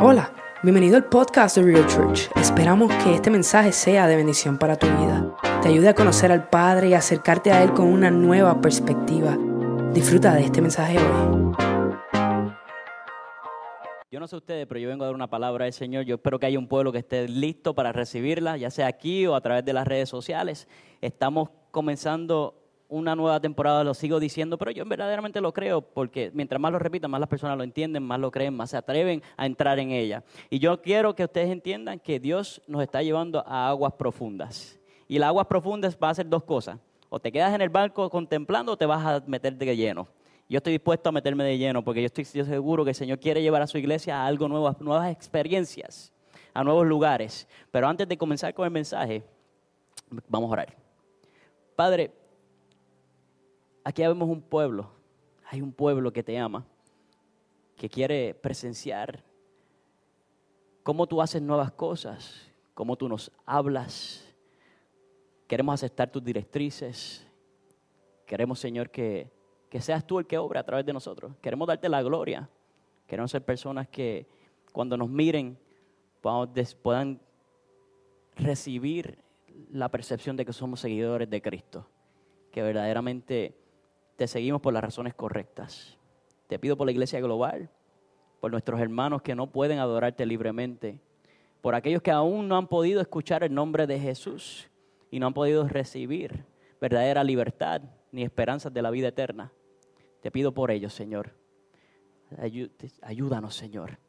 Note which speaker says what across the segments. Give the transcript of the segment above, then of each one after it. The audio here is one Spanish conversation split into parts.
Speaker 1: Hola, bienvenido al podcast de Real Church. Esperamos que este mensaje sea de bendición para tu vida. Te ayude a conocer al Padre y acercarte a Él con una nueva perspectiva. Disfruta de este mensaje hoy.
Speaker 2: Yo no sé ustedes, pero yo vengo a dar una palabra al Señor. Yo espero que haya un pueblo que esté listo para recibirla, ya sea aquí o a través de las redes sociales. Estamos comenzando una nueva temporada, lo sigo diciendo, pero yo verdaderamente lo creo, porque mientras más lo repitan, más las personas lo entienden, más lo creen, más se atreven a entrar en ella. Y yo quiero que ustedes entiendan que Dios nos está llevando a aguas profundas. Y las aguas profundas va a ser dos cosas. O te quedas en el barco contemplando o te vas a meter de lleno. Yo estoy dispuesto a meterme de lleno porque yo estoy seguro que el Señor quiere llevar a su iglesia a algo nuevo, a nuevas experiencias, a nuevos lugares. Pero antes de comenzar con el mensaje, vamos a orar. Padre, Aquí vemos un pueblo, hay un pueblo que te ama, que quiere presenciar cómo tú haces nuevas cosas, cómo tú nos hablas. Queremos aceptar tus directrices. Queremos, Señor, que, que seas tú el que obra a través de nosotros. Queremos darte la gloria. Queremos ser personas que cuando nos miren puedan recibir la percepción de que somos seguidores de Cristo. Que verdaderamente te seguimos por las razones correctas. Te pido por la iglesia global, por nuestros hermanos que no pueden adorarte libremente, por aquellos que aún no han podido escuchar el nombre de Jesús y no han podido recibir verdadera libertad ni esperanzas de la vida eterna. Te pido por ellos, Señor. Ayúdanos, Señor.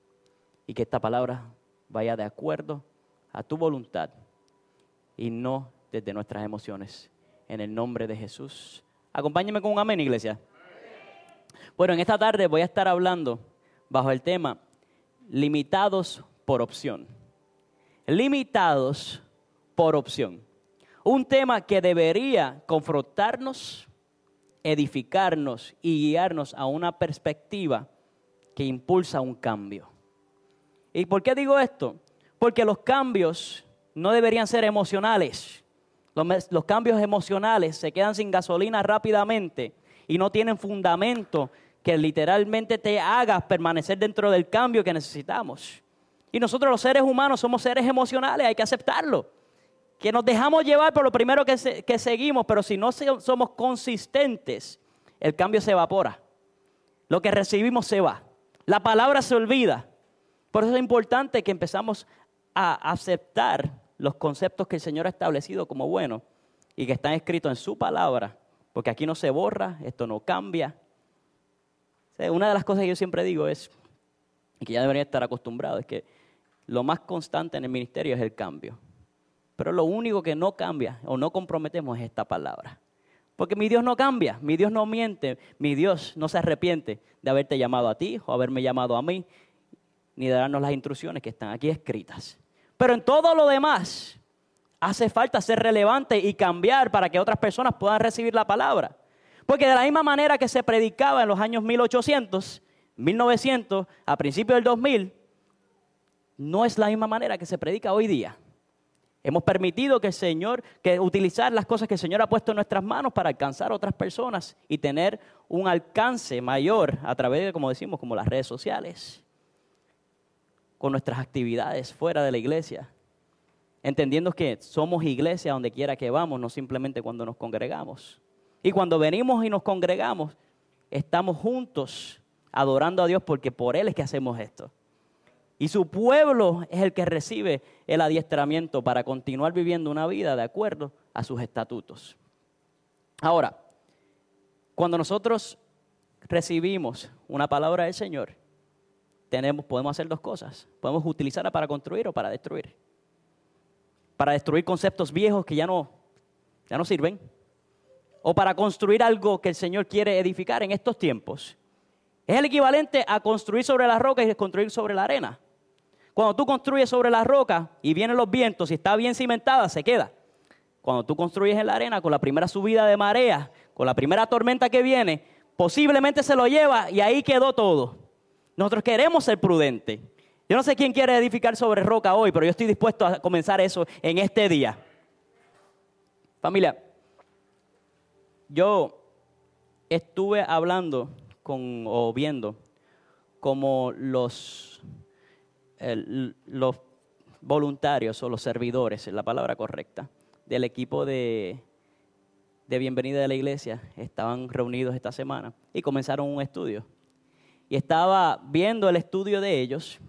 Speaker 2: Y que esta palabra vaya de acuerdo a tu voluntad y no desde nuestras emociones. En el nombre de Jesús. Acompáñenme con un amén, iglesia. Bueno, en esta tarde voy a estar hablando bajo el tema limitados por opción. Limitados por opción. Un tema que debería confrontarnos, edificarnos y guiarnos a una perspectiva que impulsa un cambio. ¿Y por qué digo esto? Porque los cambios no deberían ser emocionales. Los, cambios emocionales se quedan sin gasolina rápidamente y no tienen fundamento que literalmente te haga permanecer dentro del cambio que necesitamos. Y nosotros los seres humanos somos seres emocionales, hay que aceptarlo. Que nos dejamos llevar por lo primero que, que seguimos, pero si no somos consistentes, el cambio se evapora. Lo que recibimos se va. La palabra se olvida. Por eso es importante que empezamos a aceptar los conceptos que el Señor ha establecido como buenos y que están escritos en su palabra, porque aquí no se borra, esto no cambia. Una de las cosas que yo siempre digo es, y que ya debería estar acostumbrado, es que lo más constante en el ministerio es el cambio. Pero lo único que no cambia o no comprometemos es esta palabra. Porque mi Dios no cambia, mi Dios no miente, mi Dios no se arrepiente de haberte llamado a ti o haberme llamado a mí, ni darnos las instrucciones que están aquí escritas. Pero en todo lo demás hace falta ser relevante y cambiar para que otras personas puedan recibir la palabra. Porque de la misma manera que se predicaba en los años 1800, 1900, a principios del 2000, no es la misma manera que se predica hoy día. Hemos permitido que el Señor, que utilizar las cosas que el Señor ha puesto en nuestras manos para alcanzar a otras personas y tener un alcance mayor a través de, como decimos, como las redes sociales con nuestras actividades fuera de la iglesia, entendiendo que somos iglesia donde quiera que vamos, no simplemente cuando nos congregamos. Y cuando venimos y nos congregamos, estamos juntos adorando a Dios porque por Él es que hacemos esto. Y su pueblo es el que recibe el adiestramiento para continuar viviendo una vida de acuerdo a sus estatutos. Ahora, cuando nosotros recibimos una palabra del Señor, tenemos, podemos hacer dos cosas. Podemos utilizarla para construir o para destruir. Para destruir conceptos viejos que ya no, ya no sirven. O para construir algo que el Señor quiere edificar en estos tiempos. Es el equivalente a construir sobre la roca y construir sobre la arena. Cuando tú construyes sobre la roca y vienen los vientos y está bien cimentada, se queda. Cuando tú construyes en la arena con la primera subida de marea, con la primera tormenta que viene, posiblemente se lo lleva y ahí quedó todo. Nosotros queremos ser prudentes. Yo no sé quién quiere edificar sobre roca hoy, pero yo estoy dispuesto a comenzar eso en este día. Familia, yo estuve hablando con, o viendo como los, voluntarios o los servidores, es la palabra correcta, del equipo de bienvenida de la iglesia estaban reunidos esta semana y comenzaron un estudio. Y estaba viendo el estudio de ellos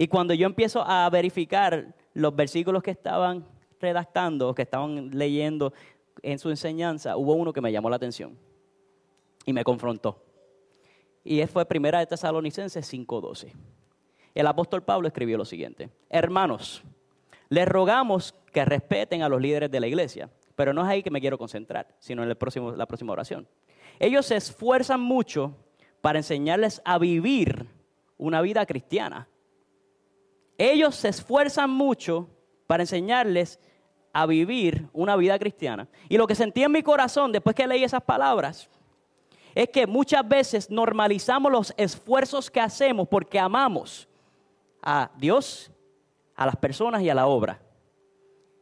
Speaker 2: y cuando yo empiezo a verificar los versículos que estaban redactando, que estaban leyendo en su enseñanza, hubo uno que me llamó la atención y me confrontó. Y fue Primera de Tesalonicenses 5:12. El apóstol Pablo escribió lo siguiente: Hermanos, les rogamos que respeten a los líderes de la iglesia, pero no es ahí que me quiero concentrar, sino en el próximo, la próxima oración. Ellos se esfuerzan mucho para enseñarles a vivir una vida cristiana. Ellos se esfuerzan mucho para enseñarles a vivir una vida cristiana. Y lo que sentí en mi corazón después que leí esas palabras es que muchas veces normalizamos los esfuerzos que hacemos porque amamos a Dios, a las personas y a la obra.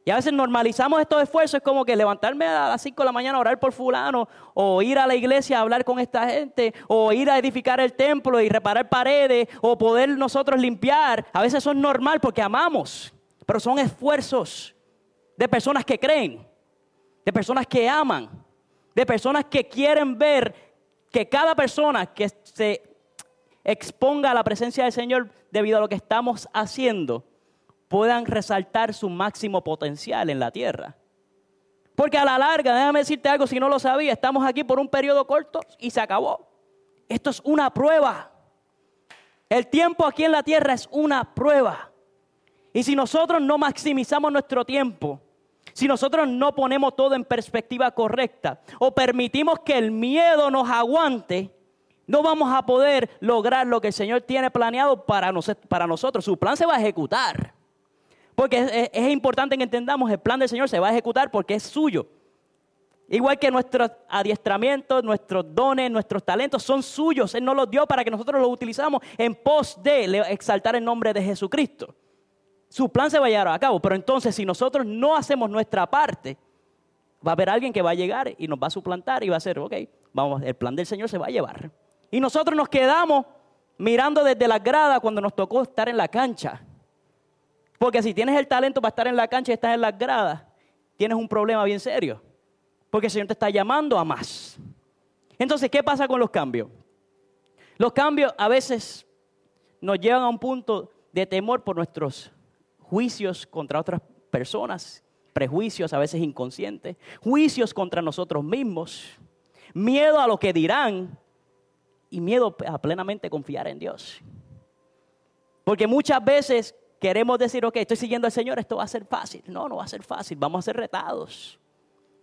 Speaker 2: Y a veces normalizamos estos esfuerzos, es como que levantarme a las 5 de la mañana a orar por fulano, o ir a la iglesia a hablar con esta gente, o ir a edificar el templo y reparar paredes, o poder nosotros limpiar. A veces son normal porque amamos, pero son esfuerzos de personas que creen, de personas que aman, de personas que quieren ver que cada persona que se exponga a la presencia del Señor debido a lo que estamos haciendo, puedan resaltar su máximo potencial en la tierra. Porque a la larga, déjame decirte algo, si no lo sabía, estamos aquí por un periodo corto y se acabó. Esto es una prueba. El tiempo aquí en la tierra es una prueba. Y si nosotros no maximizamos nuestro tiempo, si nosotros no ponemos todo en perspectiva correcta o permitimos que el miedo nos aguante, no vamos a poder lograr lo que el Señor tiene planeado para, para nosotros. Su plan se va a ejecutar. Porque es, importante que entendamos, el plan del Señor se va a ejecutar porque es suyo. Igual que nuestros adiestramientos, nuestros dones, nuestros talentos son suyos. Él nos los dio para que nosotros los utilizamos en pos de exaltar el nombre de Jesucristo. Su plan se va a llevar a cabo, pero entonces si nosotros no hacemos nuestra parte, va a haber alguien que va a llegar y nos va a suplantar y va a hacer, ok, vamos, el plan del Señor se va a llevar. Y nosotros nos quedamos mirando desde la grada cuando nos tocó estar en la cancha. Porque si tienes el talento para estar en la cancha y estás en las gradas, tienes un problema bien serio. Porque el Señor te está llamando a más. Entonces, ¿qué pasa con los cambios? Los cambios a veces nos llevan a un punto de temor por nuestros juicios contra otras personas, prejuicios a veces inconscientes, juicios contra nosotros mismos, miedo a lo que dirán y miedo a plenamente confiar en Dios. Porque muchas veces queremos decir, ok, estoy siguiendo al Señor, esto va a ser fácil. No, no va a ser fácil, vamos a ser retados.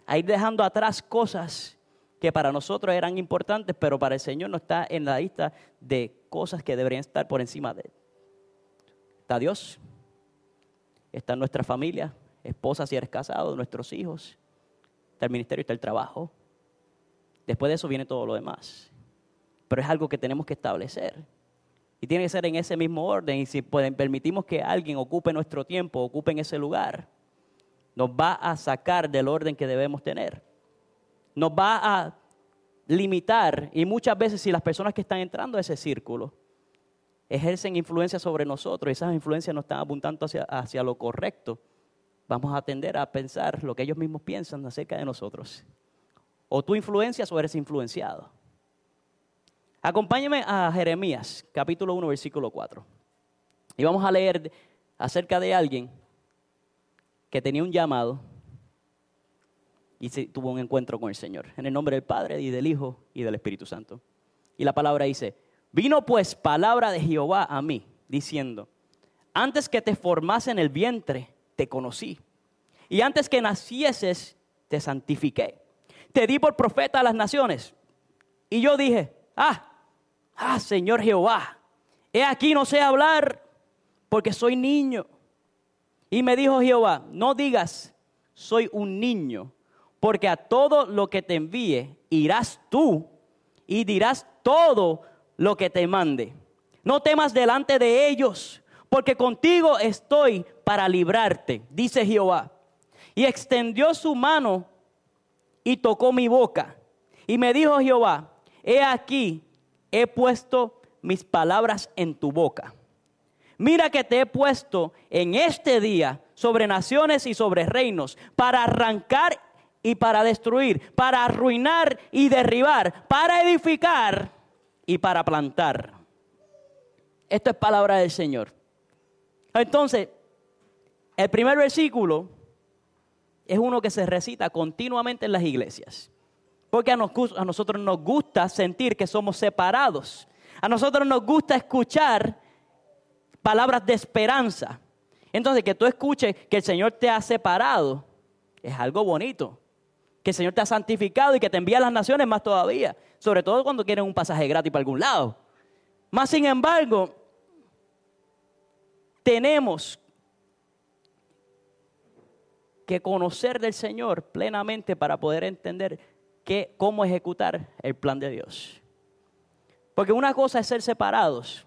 Speaker 2: A ir dejando atrás cosas que para nosotros eran importantes, pero para el Señor no está en la lista de cosas que deberían estar por encima de Él. Está Dios, está nuestra familia, esposa si eres casado, nuestros hijos, está el ministerio, está el trabajo. Después de eso viene todo lo demás. Pero es algo que tenemos que establecer. Y tiene que ser en ese mismo orden. Y si permitimos que alguien ocupe nuestro tiempo, ocupe en ese lugar, nos va a sacar del orden que debemos tener. Nos va a limitar. Y muchas veces si las personas que están entrando a ese círculo ejercen influencia sobre nosotros y esas influencias nos están apuntando hacia, hacia lo correcto, vamos a tender a pensar lo que ellos mismos piensan acerca de nosotros. O tú influencias o eres influenciado. Acompáñame a Jeremías, capítulo 1, versículo 4. Y vamos a leer acerca de alguien que tenía un llamado y tuvo un encuentro con el Señor. En el nombre del Padre y del Hijo y del Espíritu Santo. Y la palabra dice, vino pues palabra de Jehová a mí, diciendo, antes que te formase en el vientre, te conocí. Y antes que nacieses, te santifiqué. Te di por profeta a las naciones. Y yo dije, ah, ah, Señor Jehová, he aquí no sé hablar porque soy niño. Y me dijo Jehová, no digas, soy un niño, porque a todo lo que te envíe irás tú y dirás todo lo que te mande. No temas delante de ellos, porque contigo estoy para librarte, dice Jehová. Y extendió su mano y tocó mi boca. Y me dijo Jehová, he aquí, he puesto mis palabras en tu boca. Mira que te he puesto en este día sobre naciones y sobre reinos para arrancar y para destruir, para arruinar y derribar, para edificar y para plantar. Esto es palabra del Señor. Entonces, el primer versículo es uno que se recita continuamente en las iglesias. Porque a, nosotros nos gusta sentir que somos separados. A nosotros nos gusta escuchar palabras de esperanza. Entonces, que tú escuches que el Señor te ha separado es algo bonito. Que el Señor te ha santificado y que te envía a las naciones más todavía. Sobre todo cuando quieren un pasaje gratis para algún lado. Más sin embargo, tenemos que conocer del Señor plenamente para poder entender cómo ejecutar el plan de Dios. Porque una cosa es ser separados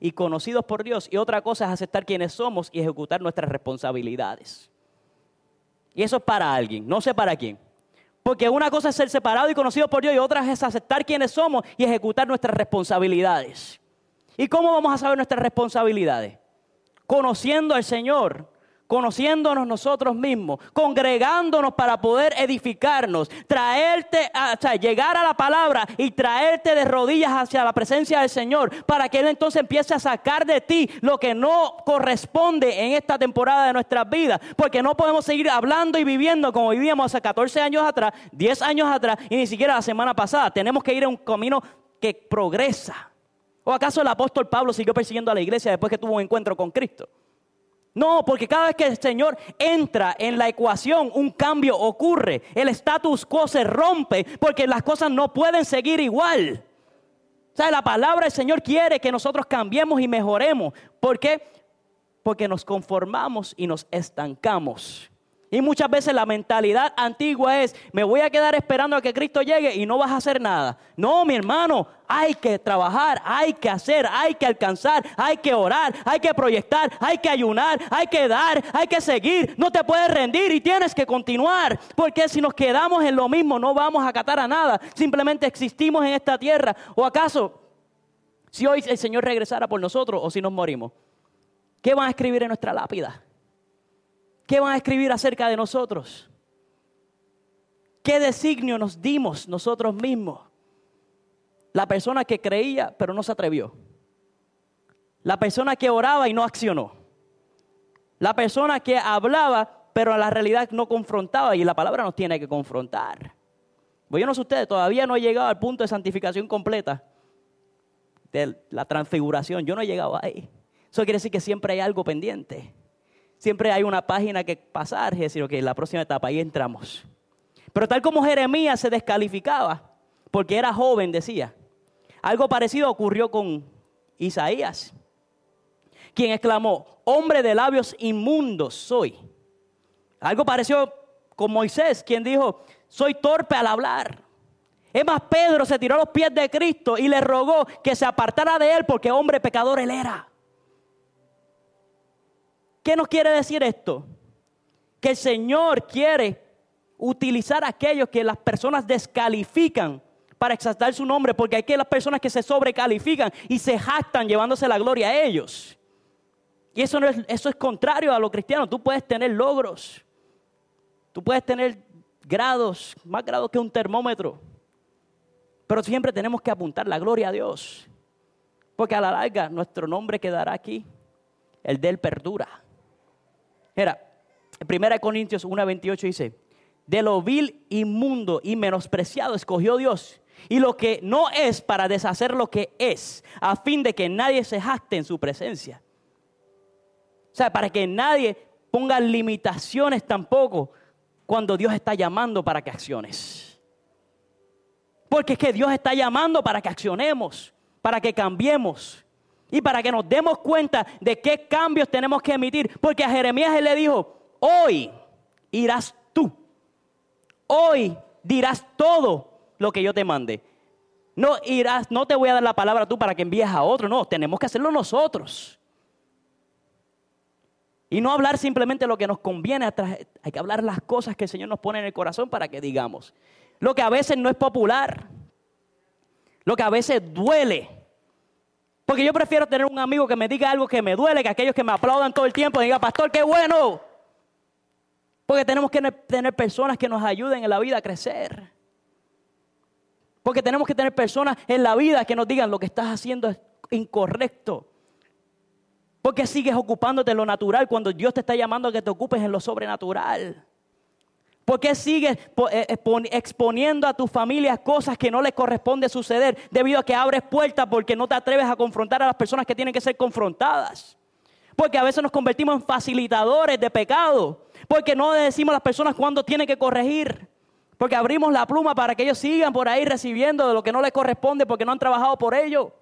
Speaker 2: y conocidos por Dios y otra cosa es aceptar quienes somos y ejecutar nuestras responsabilidades. Y eso es para alguien, no sé para quién. Porque una cosa es ser separado y conocido por Dios y otra es aceptar quienes somos y ejecutar nuestras responsabilidades. ¿Y cómo vamos a saber nuestras responsabilidades? Conociendo al Señor, conociéndonos nosotros mismos, congregándonos para poder edificarnos, traerte, sea, llegar a la palabra y traerte de rodillas hacia la presencia del Señor, para que Él entonces empiece a sacar de ti lo que no corresponde en esta temporada de nuestras vidas, porque no podemos seguir hablando y viviendo como vivíamos hace 14 años atrás, 10 años atrás y ni siquiera la semana pasada. Tenemos que ir en un camino que progresa. ¿O acaso el apóstol Pablo siguió persiguiendo a la iglesia después que tuvo un encuentro con Cristo? No, porque cada vez que el Señor entra en la ecuación, un cambio ocurre. El status quo se rompe porque las cosas no pueden seguir igual. O sea, la palabra del Señor quiere que nosotros cambiemos y mejoremos. ¿Por qué? Porque nos conformamos y nos estancamos. Y muchas veces la mentalidad antigua es, me voy a quedar esperando a que Cristo llegue y no vas a hacer nada. No, mi hermano, hay que trabajar, hay que hacer, hay que alcanzar, hay que orar, hay que proyectar, hay que ayunar, hay que dar, hay que seguir. No te puedes rendir y tienes que continuar. Porque si nos quedamos en lo mismo no vamos a acatar a nada. Simplemente existimos en esta tierra. ¿O acaso, si hoy el Señor regresara por nosotros o si nos morimos, qué van a escribir en nuestra lápida? ¿Qué van a escribir acerca de nosotros? ¿Qué designio nos dimos nosotros mismos? La persona que creía pero no se atrevió. La persona que oraba y no accionó. La persona que hablaba pero a la realidad no confrontaba y la palabra nos tiene que confrontar. Pues yo no sé ustedes, todavía no he llegado al punto de santificación completa de la transfiguración. Yo no he llegado ahí. Eso quiere decir que siempre hay algo pendiente siempre hay una página que pasar y decir, ok, la próxima etapa, ahí entramos. Pero tal como Jeremías se descalificaba, porque era joven, decía, algo parecido ocurrió con Isaías, quien exclamó, hombre de labios inmundos soy. Algo pareció con Moisés, quien dijo, soy torpe al hablar. Es más, Pedro se tiró a los pies de Cristo y le rogó que se apartara de él porque hombre pecador él era. ¿Qué nos quiere decir esto? Que el Señor quiere utilizar aquellos que las personas descalifican para exaltar su nombre, porque hay que las personas que se sobrecalifican y se jactan llevándose la gloria a ellos. Y eso, no es, eso es contrario a lo cristiano. Tú puedes tener logros, tú puedes tener grados, más grados que un termómetro, pero siempre tenemos que apuntar la gloria a Dios, porque a la larga nuestro nombre quedará aquí, el de él perdura. Mira, 1 Corintios 1.28 dice, de lo vil, inmundo y menospreciado escogió Dios. Y lo que no es para deshacer lo que es, a fin de que nadie se jacte en su presencia. O sea, para que nadie ponga limitaciones tampoco cuando Dios está llamando para que acciones. Porque es que Dios está llamando para que accionemos, para que cambiemos. Y para que nos demos cuenta de qué cambios tenemos que emitir. Porque a Jeremías él le dijo, hoy irás tú. Hoy dirás todo lo que yo te mande. No irás, no te voy a dar la palabra tú para que envíes a otro. No, tenemos que hacerlo nosotros. Y no hablar simplemente lo que nos conviene. Hay que hablar las cosas que el Señor nos pone en el corazón para que digamos. Lo que a veces no es popular. Lo que a veces duele Porque yo prefiero tener un amigo que me diga algo que me duele que aquellos que me aplaudan todo el tiempo y digan, pastor, qué bueno. Porque tenemos que tener personas que nos ayuden en la vida a crecer. Porque tenemos que tener personas en la vida que nos digan lo que estás haciendo es incorrecto. Porque sigues ocupándote en lo natural cuando Dios te está llamando a que te ocupes en lo sobrenatural. ¿Por qué sigues eh, exponiendo a tu familia cosas que no les corresponde suceder debido a que abres puertas porque no te atreves a confrontar a las personas que tienen que ser confrontadas? Porque a veces nos convertimos en facilitadores de pecado. Porque no decimos a las personas cuándo tienen que corregir. Porque abrimos la pluma para que ellos sigan por ahí recibiendo de lo que no les corresponde porque no han trabajado por ello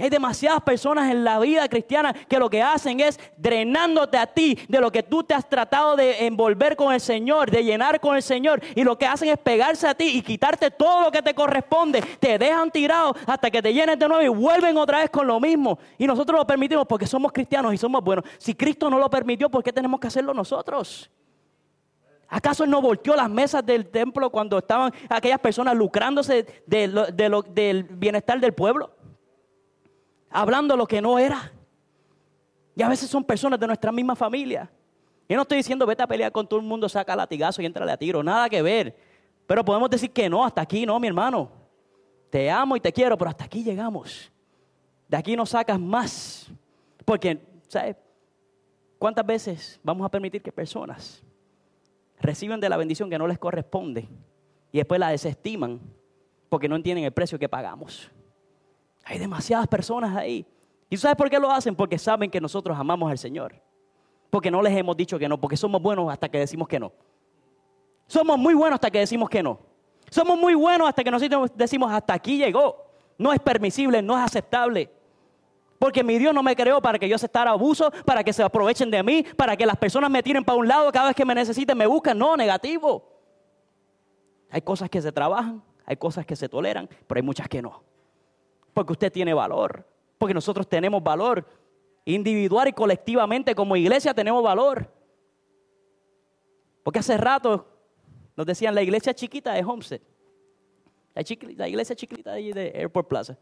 Speaker 2: hay demasiadas personas en la vida cristiana que lo que hacen es drenándote a ti de lo que tú te has tratado de envolver con el Señor, de llenar con el Señor. Y lo que hacen es pegarse a ti y quitarte todo lo que te corresponde. Te dejan tirado hasta que te llenes de nuevo y vuelven otra vez con lo mismo. Y nosotros lo permitimos porque somos cristianos y somos buenos. Si Cristo no lo permitió, ¿por qué tenemos que hacerlo nosotros? ¿Acaso Él no volteó las mesas del templo cuando estaban aquellas personas lucrándose del bienestar del pueblo? Hablando lo que no era. Y a veces son personas de nuestra misma familia. Yo no estoy diciendo vete a pelear con todo el mundo, saca latigazo y entrale a tiro, nada que ver. Pero podemos decir que no, hasta aquí no, mi hermano. Te amo y te quiero, pero hasta aquí llegamos. De aquí no sacas más. Porque, ¿sabes? ¿Cuántas veces vamos a permitir que personas reciban de la bendición que no les corresponde y después la desestiman porque no entienden el precio que pagamos? Hay demasiadas personas ahí. ¿Y sabes por qué lo hacen? Porque saben que nosotros amamos al Señor. Porque no les hemos dicho que no, porque somos buenos hasta que decimos que no. Somos muy buenos hasta que decimos que no. Somos muy buenos hasta que nosotros decimos hasta aquí llegó. No es permisible, no es aceptable. Porque mi Dios no me creó para que yo aceptara abuso, para que se aprovechen de mí, para que las personas me tiren para un lado cada vez que me necesiten, me buscan. No, negativo. Hay cosas que se trabajan, hay cosas que se toleran, pero hay muchas que no. Porque usted tiene valor. Porque nosotros tenemos valor. Individual y colectivamente como iglesia tenemos valor. Porque hace rato nos decían la iglesia chiquita de Homestead. La, iglesia chiquita de, de Airport Plaza.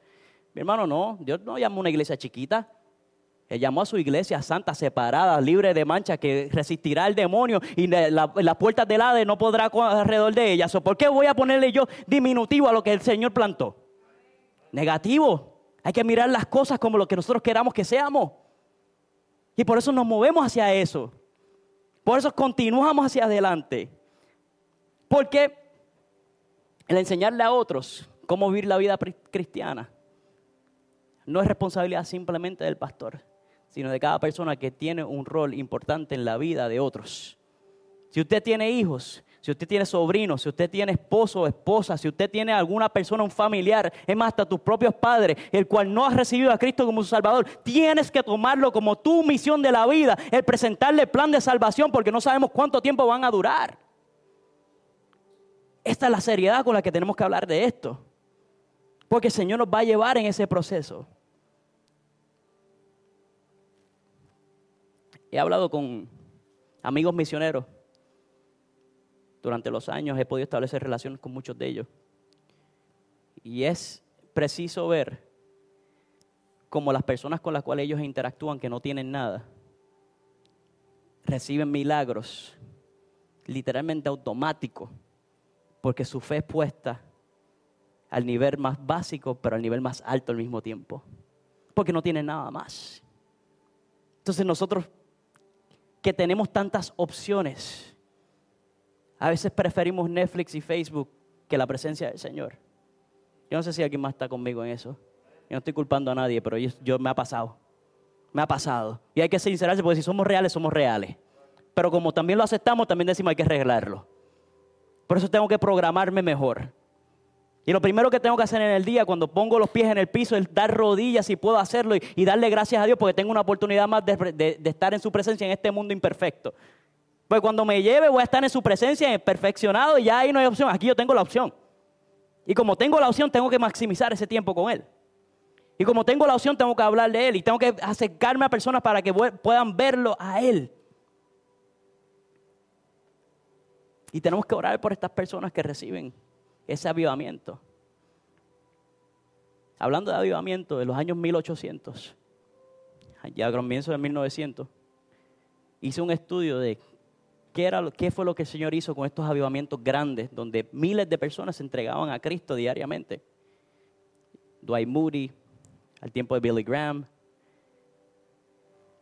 Speaker 2: Mi hermano, no, Dios no llamó una iglesia chiquita. Él llamó a su iglesia santa, separada, libre de mancha, que resistirá al demonio y las la puertas del Hades no podrá alrededor de ella. ¿Por qué voy a ponerle yo diminutivo a lo que el Señor plantó? Negativo. Hay que mirar las cosas como lo que nosotros queramos que seamos. Y por eso nos movemos hacia eso. Por eso continuamos hacia adelante. Porque el enseñarle a otros cómo vivir la vida cristiana no es responsabilidad simplemente del pastor, sino de cada persona que tiene un rol importante en la vida de otros. Si usted tiene hijos, si usted tiene sobrinos, si usted tiene esposo o esposa, si usted tiene alguna persona, un familiar, es más, hasta tus propios padres, el cual no ha recibido a Cristo como su Salvador, tienes que tomarlo como tu misión de la vida, el presentarle el plan de salvación, porque no sabemos cuánto tiempo van a durar. Esta es la seriedad con la que tenemos que hablar de esto, porque el Señor nos va a llevar en ese proceso. He hablado con amigos misioneros durante los años he podido establecer relaciones con muchos de ellos. Y es preciso ver cómo las personas con las cuales ellos interactúan que no tienen nada, reciben milagros literalmente automáticos, porque su fe es puesta al nivel más básico, pero al nivel más alto al mismo tiempo, porque no tienen nada más. Entonces nosotros que tenemos tantas opciones, a veces preferimos Netflix y Facebook que la presencia del Señor. Yo no sé si alguien más está conmigo en eso. Yo no estoy culpando a nadie, pero yo, me ha pasado. Me ha pasado. Y hay que sincerarse porque si somos reales, somos reales. Pero como también lo aceptamos, también decimos hay que arreglarlo. Por eso tengo que programarme mejor. Y lo primero que tengo que hacer en el día, cuando pongo los pies en el piso, es dar rodillas si puedo hacerlo y, darle gracias a Dios porque tengo una oportunidad más de estar en su presencia en este mundo imperfecto. Pues cuando me lleve voy a estar en su presencia perfeccionado y ya ahí no hay opción. Aquí yo tengo la opción. Y como tengo la opción, tengo que maximizar ese tiempo con Él. Y como tengo la opción, tengo que hablar de Él y tengo que acercarme a personas para que puedan verlo a Él. Y tenemos que orar por estas personas que reciben ese avivamiento. hablando de avivamiento de los años 1800, ya comienzo de 1900, hice un estudio de qué, era, qué fue lo que el Señor hizo con estos avivamientos grandes, donde miles de personas se entregaban a Cristo diariamente. Dwight Moody, al tiempo de Billy Graham,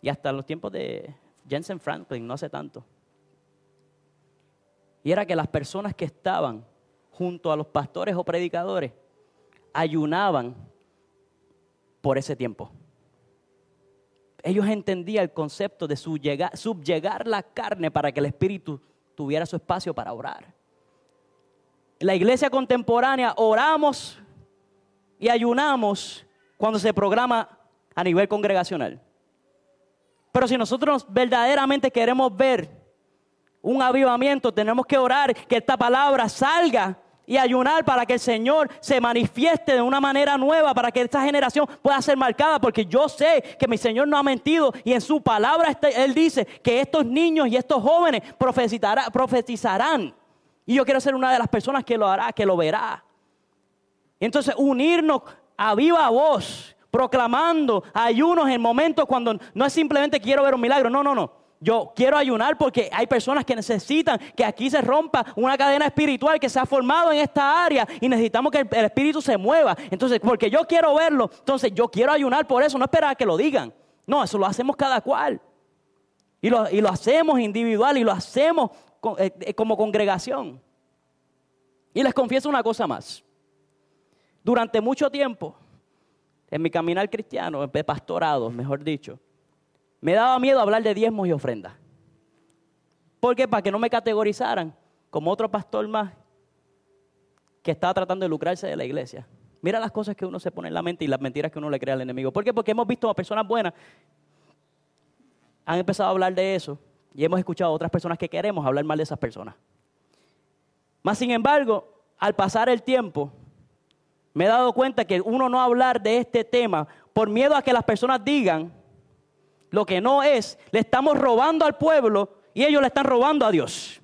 Speaker 2: y hasta los tiempos de Jensen Franklin, no hace tanto. Y era que las personas que estaban junto a los pastores o predicadores ayunaban por ese tiempo. Ellos entendían el concepto de subyugar la carne para que el espíritu tuviera su espacio para orar. La iglesia contemporánea oramos y ayunamos cuando se programa a nivel congregacional. Pero si nosotros verdaderamente queremos ver un avivamiento, tenemos que orar que esta palabra salga y ayunar para que el Señor se manifieste de una manera nueva, para que esta generación pueda ser marcada, porque yo sé que mi Señor no ha mentido y en su palabra este, Él dice que estos niños y estos jóvenes profetizarán. Y yo quiero ser una de las personas que lo hará, que lo verá. Entonces, unirnos a viva voz proclamando ayunos en momentos cuando no es simplemente quiero ver un milagro, no, no, no. Yo quiero ayunar porque hay personas que necesitan que aquí se rompa una cadena espiritual que se ha formado en esta área y necesitamos que el, espíritu se mueva. Entonces, porque yo quiero verlo, entonces yo quiero ayunar por eso, no esperar a que lo digan. No, eso lo hacemos cada cual. Y lo, y lo hacemos individual y lo hacemos eh, eh, como congregación. Y les confieso una cosa más. Durante mucho tiempo, en mi caminar cristiano, de pastorado, mejor dicho, me daba miedo hablar de diezmos y ofrendas. ¿Por qué? Para que no me categorizaran como otro pastor más que estaba tratando de lucrarse de la iglesia. Mira las cosas que uno se pone en la mente y las mentiras que uno le crea al enemigo. ¿Por qué? Porque hemos visto a personas buenas han empezado a hablar de eso y hemos escuchado a otras personas que queremos hablar mal de esas personas. Más sin embargo, al pasar el tiempo, me he dado cuenta que uno no hablar de este tema por miedo a que las personas digan lo que no es, le estamos robando al pueblo y ellos le están robando a Dios.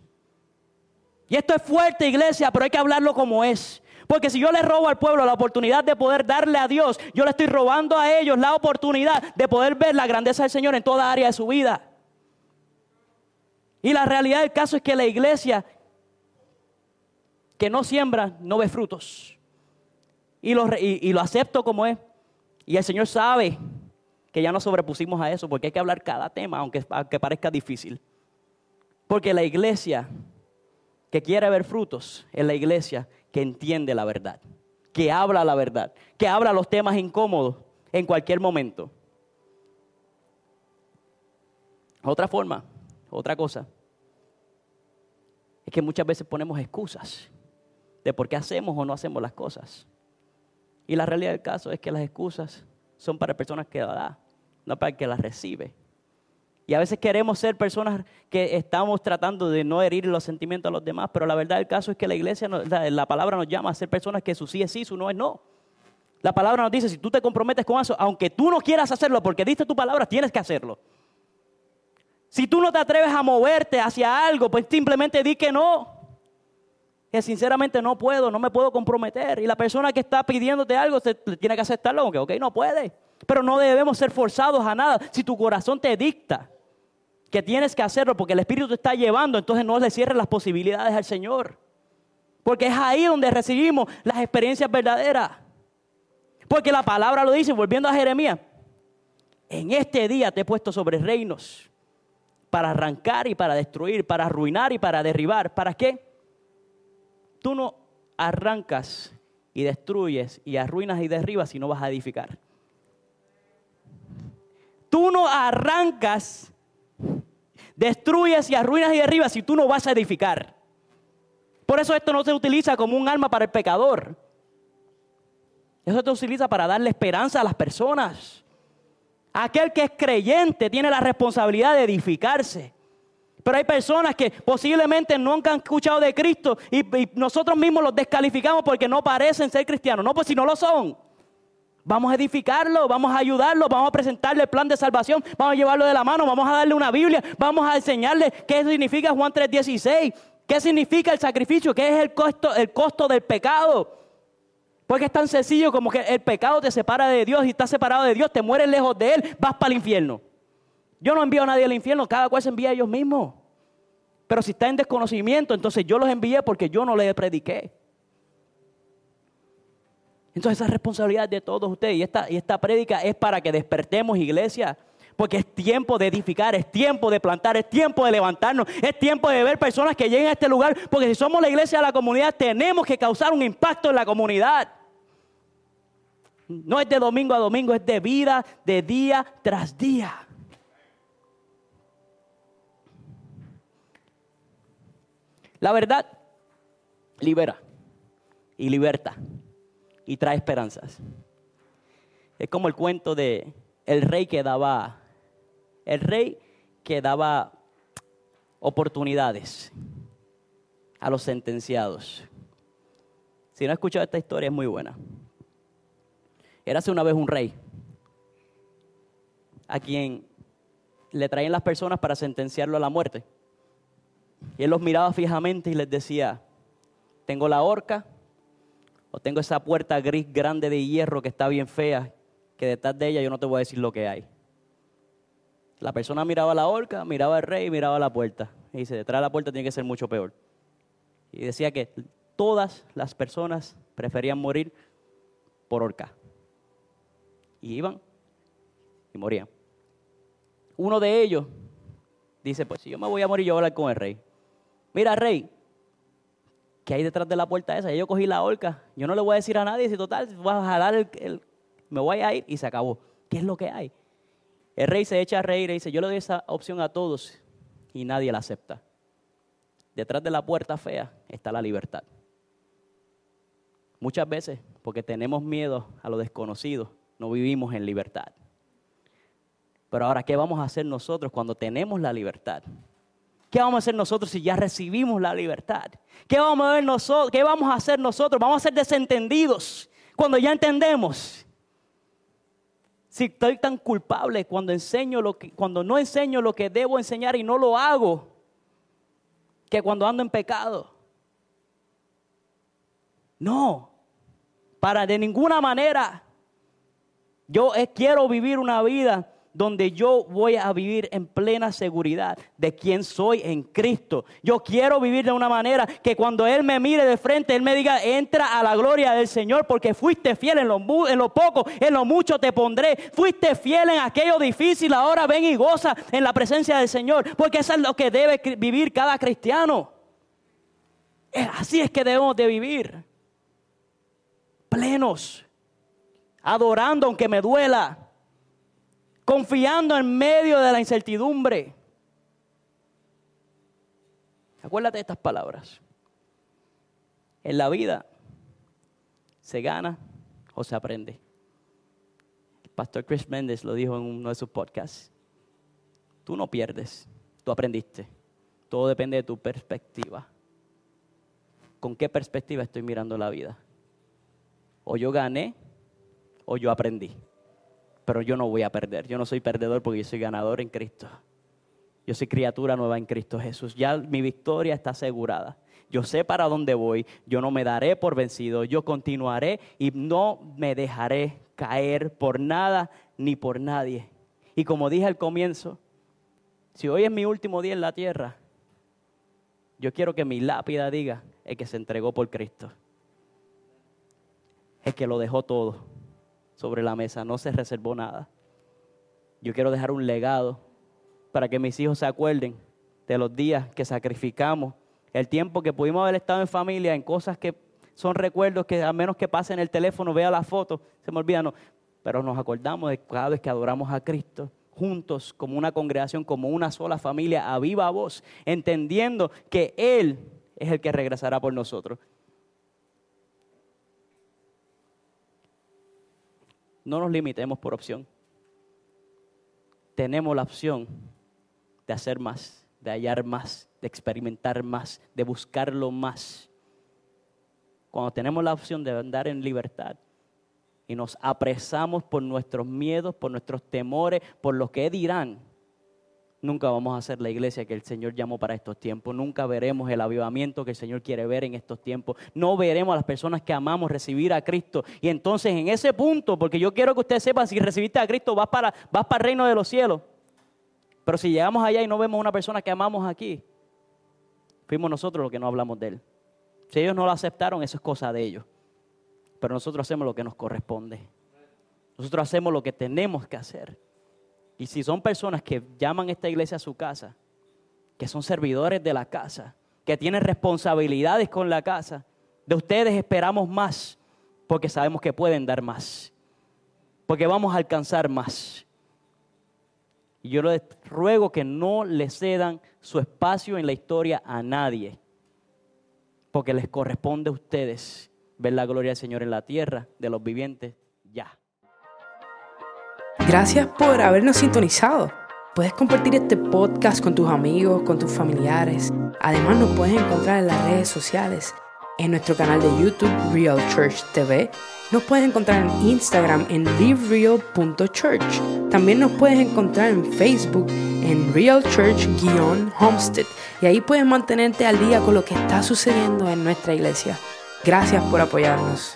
Speaker 2: Y esto es fuerte, iglesia, pero hay que hablarlo como es. Porque si yo le robo al pueblo la oportunidad de poder darle a Dios, yo le estoy robando a ellos la oportunidad de poder ver la grandeza del Señor en toda área de su vida. Y la realidad del caso es que la iglesia que no siembra no ve frutos y lo, acepto como es. Y el Señor sabe que ya nos sobrepusimos a eso, porque hay que hablar cada tema, aunque, parezca difícil. Porque la iglesia que quiere ver frutos es la iglesia que entiende la verdad, que habla la verdad, que habla los temas incómodos en cualquier momento. Otra forma, otra cosa, es que muchas veces ponemos excusas de por qué hacemos o no hacemos las cosas. Y la realidad del caso es que las excusas son para personas que la da, no para el que las recibe. Y a veces queremos ser personas que estamos tratando de no herir los sentimientos a los demás, pero la verdad del caso es que la iglesia, la, palabra nos llama a ser personas que su sí es sí, su no es no. La palabra nos dice, si tú te comprometes con eso, aunque tú no quieras hacerlo porque diste tu palabra, tienes que hacerlo. Si tú no te atreves a moverte hacia algo, pues simplemente di que no que sinceramente no puedo, no me puedo comprometer. Y la persona que está pidiéndote algo tiene que aceptarlo, aunque, ok, no puede. Pero no debemos ser forzados a nada. Si tu corazón te dicta que tienes que hacerlo porque el Espíritu te está llevando, entonces no le cierres las posibilidades al Señor. Porque es ahí donde recibimos las experiencias verdaderas. Porque la palabra lo dice, volviendo a Jeremías, en este día te he puesto sobre reinos para arrancar y para destruir, para arruinar y para derribar. ¿Para qué? Tú no arrancas y destruyes y arruinas y derribas si no vas a edificar. Tú no arrancas, destruyes y arruinas y derribas si tú no vas a edificar. Por eso esto no se utiliza como un arma para el pecador. Eso se utiliza para darle esperanza a las personas. Aquel que es creyente tiene la responsabilidad de edificarse. Pero hay personas que posiblemente nunca han escuchado de Cristo y, nosotros mismos los descalificamos porque no parecen ser cristianos. No, pues si no lo son. Vamos a edificarlo, vamos a ayudarlo, vamos a presentarle el plan de salvación, vamos a llevarlo de la mano, vamos a darle una Biblia, vamos a enseñarle qué significa Juan 3:16, qué significa el sacrificio, qué es el costo, el costo del pecado. Porque es tan sencillo como que el pecado te separa de Dios y estás separado de Dios, te mueres lejos de Él, vas para el infierno. Yo no envío a nadie al infierno, cada cual se envía a ellos mismos. Pero si está en desconocimiento, entonces yo los envié porque yo no les prediqué. Entonces esa responsabilidad de todos ustedes y esta, y esta prédica es para que despertemos iglesia. Porque es tiempo de edificar, es tiempo de plantar, es tiempo de levantarnos, es tiempo de ver personas que lleguen a este lugar. Porque si somos la iglesia de la comunidad, tenemos que causar un impacto en la comunidad. No es de domingo a domingo, es de vida, de día tras día. La verdad libera y liberta y trae esperanzas. Es como el cuento de el rey que daba, el rey que daba oportunidades a los sentenciados. Si no has escuchado esta historia es muy buena. Era hace una vez un rey a quien le traían las personas para sentenciarlo a la muerte. Y él los miraba fijamente y les decía, tengo la horca o tengo esa puerta gris grande de hierro que está bien fea, que detrás de ella yo no te voy a decir lo que hay. La persona miraba la horca, miraba al rey, miraba la puerta. Y dice, detrás de la puerta tiene que ser mucho peor. Y decía que todas las personas preferían morir por horca. Y iban y morían. Uno de ellos dice, pues si yo me voy a morir, yo voy a hablar con el rey. Mira, rey, ¿qué hay detrás de la puerta esa? Yo cogí la horca. Yo no le voy a decir a nadie si total, vas a jalar el, me voy a ir y se acabó. ¿Qué es lo que hay? El rey se echa a reír y dice, yo le doy esa opción a todos y nadie la acepta. Detrás de la puerta fea está la libertad. Muchas veces, porque tenemos miedo a lo desconocido, no vivimos en libertad. Pero ahora, ¿qué vamos a hacer nosotros cuando tenemos la libertad? ¿Qué vamos a hacer nosotros si ya recibimos la libertad? ¿Qué vamos a, nosotros, ¿Qué vamos a hacer nosotros? Vamos a ser desentendidos cuando ya entendemos. Si estoy tan culpable cuando enseño lo que, cuando no enseño lo que debo enseñar y no lo hago, que cuando ando en pecado. No, para de ninguna manera. Yo quiero vivir una vida donde yo voy a vivir en plena seguridad de quién soy en Cristo. Yo quiero vivir de una manera que cuando Él me mire de frente, Él me diga, entra a la gloria del Señor porque fuiste fiel en lo, en lo poco, en lo mucho te pondré. Fuiste fiel en aquello difícil, ahora ven y goza en la presencia del Señor, porque eso es lo que debe vivir cada cristiano. Así es que debemos de vivir, plenos, adorando aunque me duela confiando en medio de la incertidumbre. Acuérdate de estas palabras. En la vida se gana o se aprende. El pastor Chris Mendes lo dijo en uno de sus podcasts. Tú no pierdes, tú aprendiste. Todo depende de tu perspectiva. ¿Con qué perspectiva estoy mirando la vida? O yo gané o yo aprendí pero yo no voy a perder. Yo no soy perdedor porque yo soy ganador en Cristo. Yo soy criatura nueva en Cristo Jesús. Ya mi victoria está asegurada. Yo sé para dónde voy. Yo no me daré por vencido. Yo continuaré y no me dejaré caer por nada ni por nadie. Y como dije al comienzo, si hoy es mi último día en la tierra, yo quiero que mi lápida diga el que se entregó por Cristo. El que lo dejó todo sobre la mesa, no se reservó nada. Yo quiero dejar un legado para que mis hijos se acuerden de los días que sacrificamos, el tiempo que pudimos haber estado en familia, en cosas que son recuerdos que a menos que pase en el teléfono, vea la foto, se me olvida, no. Pero nos acordamos de cada vez que adoramos a Cristo juntos, como una congregación, como una sola familia, a viva voz, entendiendo que Él es el que regresará por nosotros. No nos limitemos por opción. Tenemos la opción de hacer más, de hallar más, de experimentar más, de buscarlo más. Cuando tenemos la opción de andar en libertad y nos apresamos por nuestros miedos, por nuestros temores, por lo que dirán, nunca vamos a ser la iglesia que el Señor llamó para estos tiempos. Nunca veremos el avivamiento que el Señor quiere ver en estos tiempos. No veremos a las personas que amamos recibir a Cristo. Y entonces en ese punto, porque yo quiero que ustedes sepan, si recibiste a Cristo vas para, vas para el reino de los cielos. Pero si llegamos allá y no vemos una persona que amamos aquí, fuimos nosotros los que no hablamos de Él. Si ellos no lo aceptaron, eso es cosa de ellos. Pero nosotros hacemos lo que nos corresponde. Nosotros hacemos lo que tenemos que hacer. Y si son personas que llaman a esta iglesia a su casa, que son servidores de la casa, que tienen responsabilidades con la casa, de ustedes esperamos más, porque sabemos que pueden dar más, porque vamos a alcanzar más. Y yo les ruego que no le cedan su espacio en la historia a nadie, porque les corresponde a ustedes ver la gloria del Señor en la tierra de los vivientes ya.
Speaker 1: Gracias por habernos sintonizado. Puedes compartir este podcast con tus amigos, con tus familiares. Además nos puedes encontrar en las redes sociales, en nuestro canal de YouTube Real Church TV. Nos puedes encontrar en Instagram en livereal.church. También nos puedes encontrar en Facebook en Real Church-Homestead. Y ahí puedes mantenerte al día con lo que está sucediendo en nuestra iglesia. Gracias por apoyarnos.